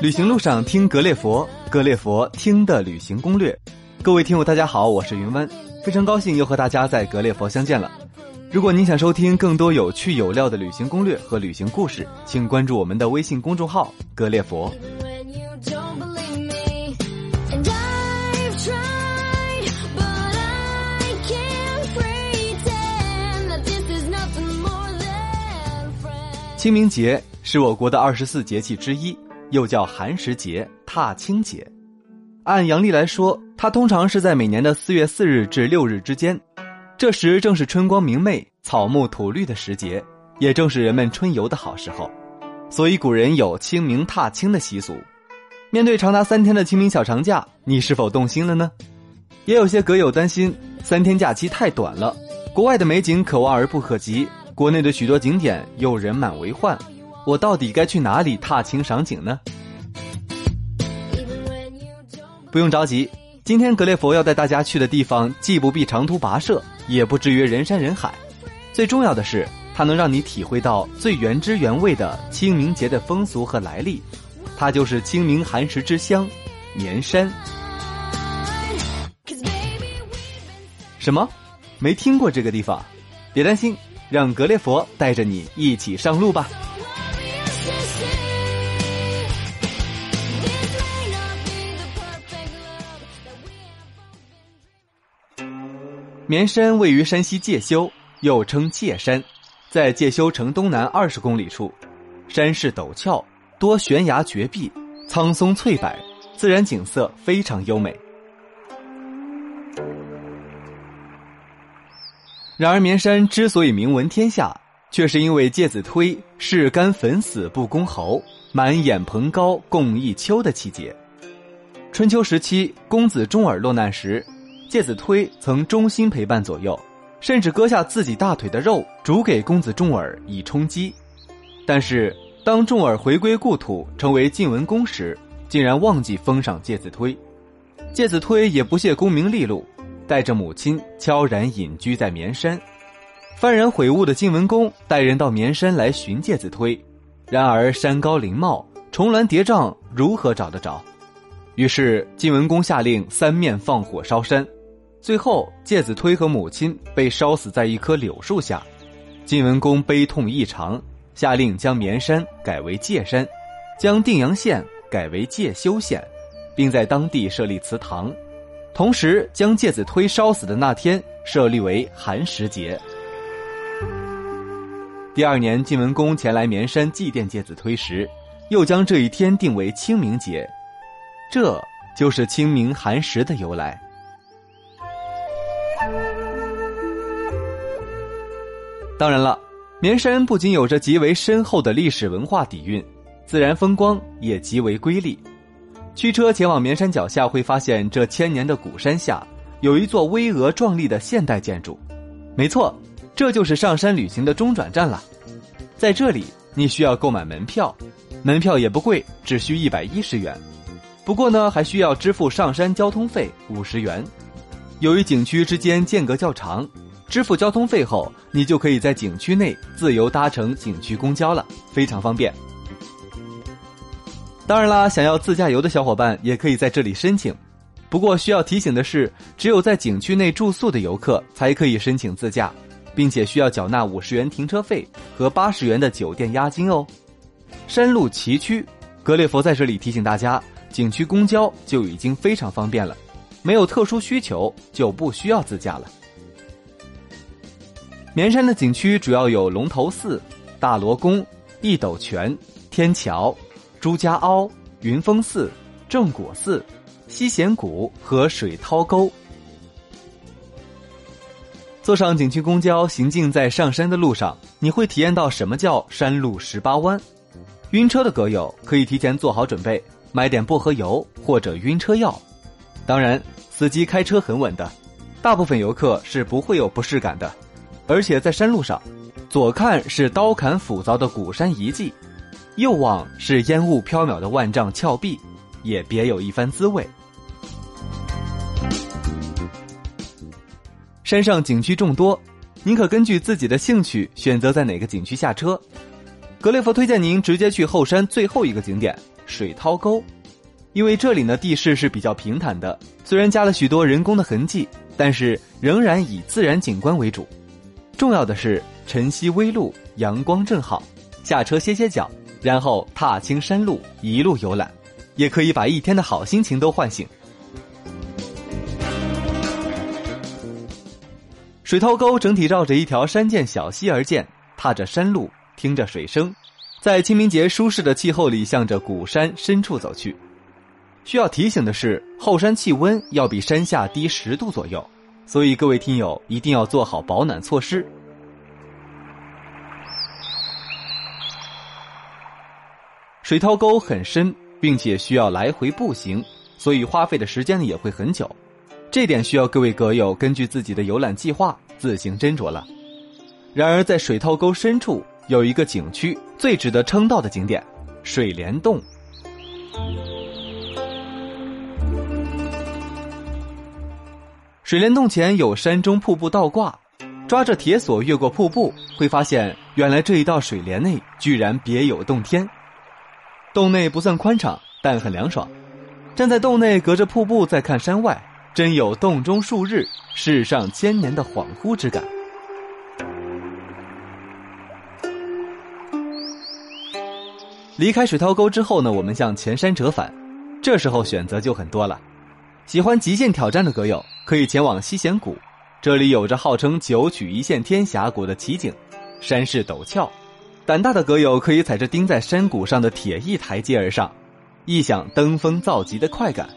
旅行路上听格列佛，格列佛听的旅行攻略。各位听友，大家好，我是云湾，非常高兴又和大家在格列佛相见了。如果您想收听更多有趣有料的旅行攻略和旅行故事，请关注我们的微信公众号“格列佛”。清明节是我国的二十四节气之一，又叫寒食节、踏青节。按阳历来说，它通常是在每年的四月四日至六日之间。这时正是春光明媚、草木吐绿的时节，也正是人们春游的好时候。所以古人有清明踏青的习俗。面对长达三天的清明小长假，你是否动心了呢？也有些阁友担心，三天假期太短了，国外的美景可望而不可及，国内的许多景点又人满为患，我到底该去哪里踏青赏景呢？不用着急，今天格列佛要带大家去的地方，既不必长途跋涉，也不至于人山人海。最重要的是，它能让你体会到最原汁原味的清明节的风俗和来历。它就是清明寒食之乡——绵山。什么？没听过这个地方？别担心，让格列佛带着你一起上路吧。绵山位于山西介休，又称介山，在介休城东南二十公里处，山势陡峭，多悬崖绝壁，苍松翠柏，自然景色非常优美。然而，绵山之所以名闻天下，却是因为介子推誓甘粉死不公侯，满眼蓬蒿共一秋的气节。春秋时期，公子重耳落难时。介子推曾忠心陪伴左右，甚至割下自己大腿的肉煮给公子重耳以充饥。但是，当重耳回归故土，成为晋文公时，竟然忘记封赏介子推。介子推也不屑功名利禄，带着母亲悄然隐居在绵山。幡然悔悟的晋文公带人到绵山来寻介子推，然而山高林茂，重峦叠嶂，如何找得着？于是晋文公下令三面放火烧山。最后，介子推和母亲被烧死在一棵柳树下，晋文公悲痛异常，下令将绵山改为介山，将定阳县改为介休县，并在当地设立祠堂，同时将介子推烧死的那天设立为寒食节。第二年，晋文公前来绵山祭奠介子推时，又将这一天定为清明节，这就是清明寒食的由来。当然了，绵山不仅有着极为深厚的历史文化底蕴，自然风光也极为瑰丽。驱车前往绵山脚下，会发现这千年的古山下有一座巍峨壮丽的现代建筑。没错，这就是上山旅行的中转站了。在这里，你需要购买门票，门票也不贵，只需一百一十元。不过呢，还需要支付上山交通费五十元。由于景区之间间隔较长。支付交通费后，你就可以在景区内自由搭乘景区公交了，非常方便。当然啦，想要自驾游的小伙伴也可以在这里申请。不过需要提醒的是，只有在景区内住宿的游客才可以申请自驾，并且需要缴纳五十元停车费和八十元的酒店押金哦。山路崎岖，格列佛在这里提醒大家，景区公交就已经非常方便了，没有特殊需求就不需要自驾了。绵山的景区主要有龙头寺、大罗宫、一斗泉、天桥、朱家凹、云峰寺、正果寺、西贤谷和水涛沟。坐上景区公交，行进在上山的路上，你会体验到什么叫山路十八弯。晕车的阁友可以提前做好准备，买点薄荷油或者晕车药。当然，司机开车很稳的，大部分游客是不会有不适感的。而且在山路上，左看是刀砍斧凿的古山遗迹，右望是烟雾飘渺的万丈峭壁，也别有一番滋味。山上景区众多，您可根据自己的兴趣选择在哪个景区下车。格列佛推荐您直接去后山最后一个景点水涛沟，因为这里呢地势是比较平坦的，虽然加了许多人工的痕迹，但是仍然以自然景观为主。重要的是晨曦微露，阳光正好，下车歇歇脚，然后踏青山路，一路游览，也可以把一天的好心情都唤醒。水涛沟整体绕着一条山涧小溪而建，踏着山路，听着水声，在清明节舒适的气候里，向着古山深处走去。需要提醒的是，后山气温要比山下低十度左右，所以各位听友一定要做好保暖措施。水涛沟很深，并且需要来回步行，所以花费的时间也会很久。这点需要各位阁友根据自己的游览计划自行斟酌了。然而，在水涛沟深处有一个景区最值得称道的景点——水帘洞。水帘洞前有山中瀑布倒挂，抓着铁索越过瀑布，会发现原来这一道水帘内居然别有洞天。洞内不算宽敞，但很凉爽。站在洞内，隔着瀑布再看山外。真有洞中数日，世上千年的恍惚之感。离开水涛沟之后呢，我们向前山折返，这时候选择就很多了。喜欢极限挑战的阁友可以前往西贤谷，这里有着号称“九曲一线天”峡谷的奇景，山势陡峭。胆大的阁友可以踩着钉在山谷上的铁艺台阶而上，一享登峰造极的快感。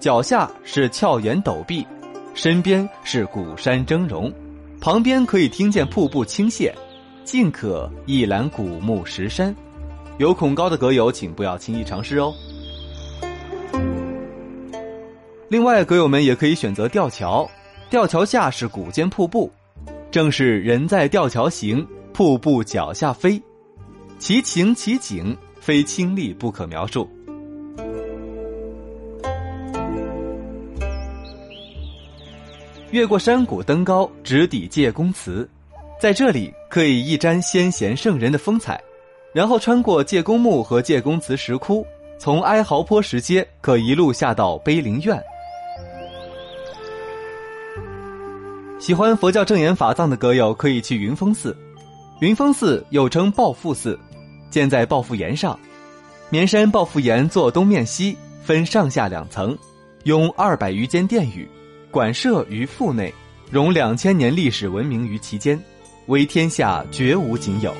脚下是峭岩陡壁，身边是古山峥嵘，旁边可以听见瀑布倾泻，尽可一览古木石山。有恐高的阁友，请不要轻易尝试哦。另外，阁友们也可以选择吊桥，吊桥下是古间瀑布，正是人在吊桥行，瀑布脚下飞，其情其景，非亲历不可描述。越过山谷登高，直抵介公祠，在这里可以一沾先贤圣人的风采，然后穿过介公墓和介公祠石窟，从哀嚎坡石阶可一路下到碑林院。喜欢佛教正言法藏的阁友可以去云峰寺，云峰寺又称抱负寺，建在抱负岩上，绵山抱负岩坐东面西，分上下两层，拥二百余间殿宇。馆舍于腹内，融两千年历史文明于其间，为天下绝无仅有。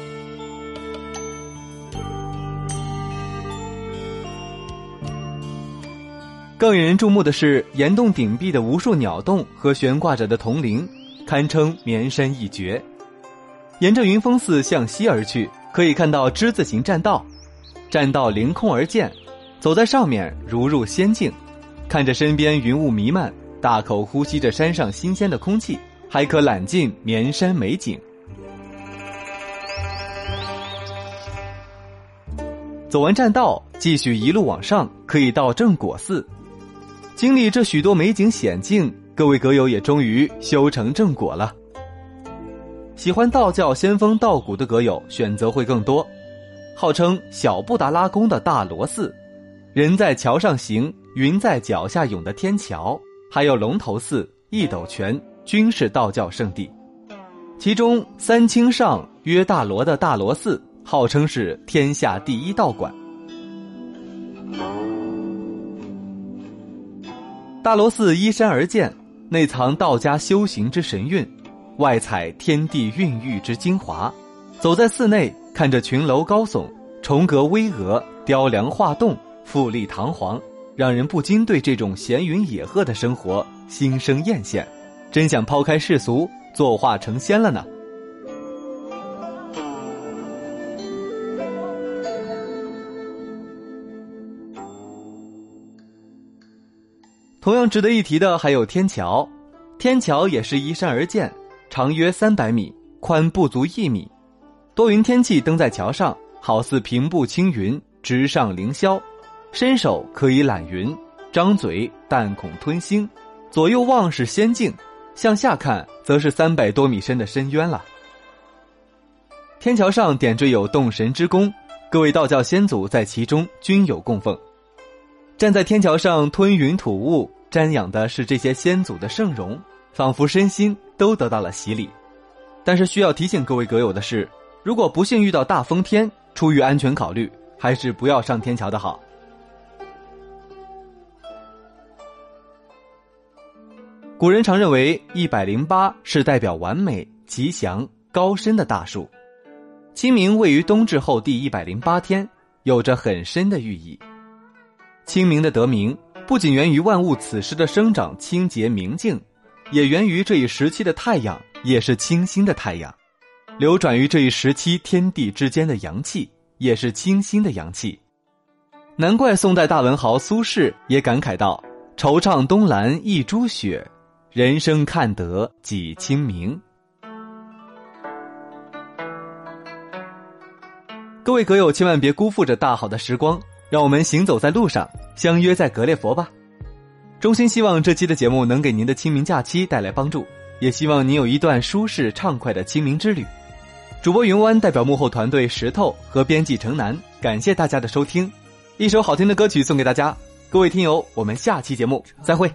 更引人注目的是岩洞顶壁的无数鸟洞和悬挂着的铜铃，堪称绵山一绝。沿着云峰寺向西而去，可以看到之字形栈道，栈道凌空而建，走在上面如入仙境，看着身边云雾弥漫。大口呼吸着山上新鲜的空气，还可揽尽绵山美景。走完栈道，继续一路往上，可以到正果寺。经历这许多美景险境，各位阁友也终于修成正果了。喜欢道教仙风道骨的阁友，选择会更多。号称小布达拉宫的大罗寺，人在桥上行，云在脚下涌的天桥。还有龙头寺、一斗泉均是道教圣地，其中三清上约大罗的大罗寺号称是天下第一道馆。大罗寺依山而建，内藏道家修行之神韵，外采天地孕育之精华。走在寺内，看着群楼高耸、重阁巍峨、雕梁画栋、富丽堂皇。让人不禁对这种闲云野鹤的生活心生艳羡，真想抛开世俗，作画成仙了呢。同样值得一提的还有天桥，天桥也是依山而建，长约三百米，宽不足一米。多云天气登在桥上，好似平步青云，直上凌霄。伸手可以揽云，张嘴但恐吞星。左右望是仙境，向下看则是三百多米深的深渊了。天桥上点缀有洞神之宫，各位道教先祖在其中均有供奉。站在天桥上吞云吐雾，瞻仰的是这些先祖的圣容，仿佛身心都得到了洗礼。但是需要提醒各位阁友的是，如果不幸遇到大风天，出于安全考虑，还是不要上天桥的好。古人常认为一百零八是代表完美、吉祥、高深的大数。清明位于冬至后第一百零八天，有着很深的寓意。清明的得名不仅源于万物此时的生长清洁明净，也源于这一时期的太阳也是清新的太阳，流转于这一时期天地之间的阳气也是清新的阳气。难怪宋代大文豪苏轼也感慨道：“惆怅东栏一株雪，人生看得几清明。”各位阁友，千万别辜负这大好的时光，让我们行走在路上，相约在格列佛吧。衷心希望这期的节目能给您的清明假期带来帮助，也希望您有一段舒适畅快的清明之旅。主播云湾代表幕后团队石头和编辑城南，感谢大家的收听。一首好听的歌曲送给大家，各位听友，我们下期节目再会。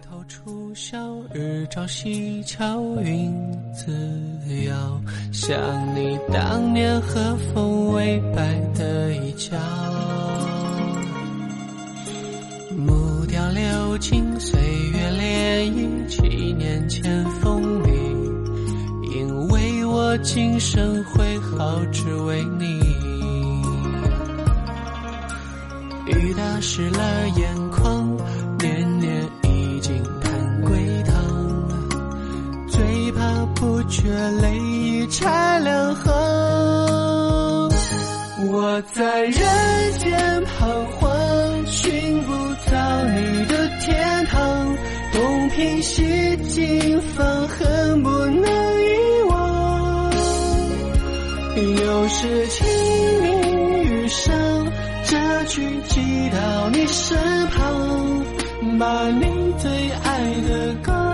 小日照西桥云自遥，想你当年和风微摆的衣角。流金岁月涟漪，七年前风里，因为我今生挥毫只为你。雨打湿了眼眶，年年已经盼归堂，最怕。不觉泪已拆两行，我在人间东拼西凑，放恨不能遗忘。又是清明雨上，这句寄到你身旁，把你最爱的歌。